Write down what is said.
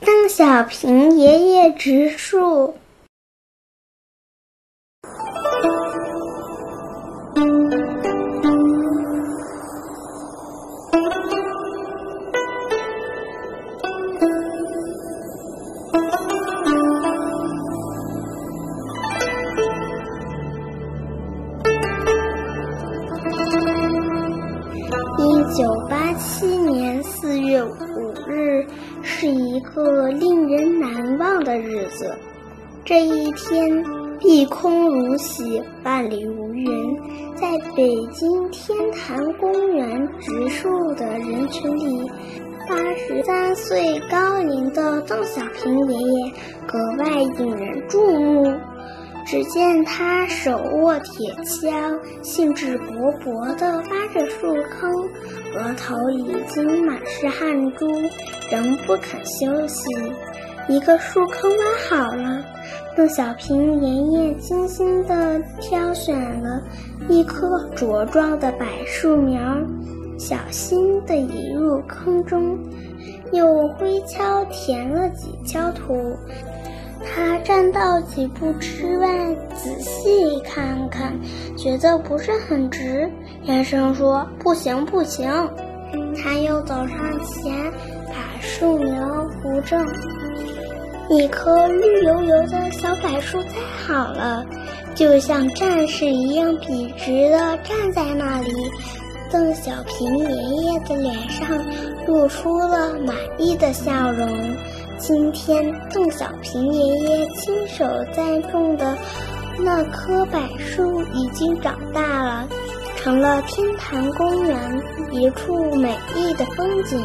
邓小平爷爷植树。一九八七年四月五是一个令人难忘的日子。这一天，碧空如洗，万里无云。在北京天坛公园植树的人群里，八十三岁高龄的邓小平爷爷格外引人注目。只见他手握铁锹，兴致勃勃地挖着树坑，额头已经满是汗珠，仍不肯休息。一个树坑挖好了，邓小平爷爷精心地挑选了一棵茁壮的柏树苗，小心地移入坑中，又挥锹填了几锹土。他站到几步之外，仔细看看，觉得不是很直，连声说：“不行，不行。”他又走上前，把树苗扶正。一棵绿油油的小柏树栽好了，就像战士一样笔直地站在那里。邓小平爷爷的脸上露出了满意的笑容。今天邓小平爷爷亲手栽种的那棵柏树已经长大了成了天坛公园一处美丽的风景。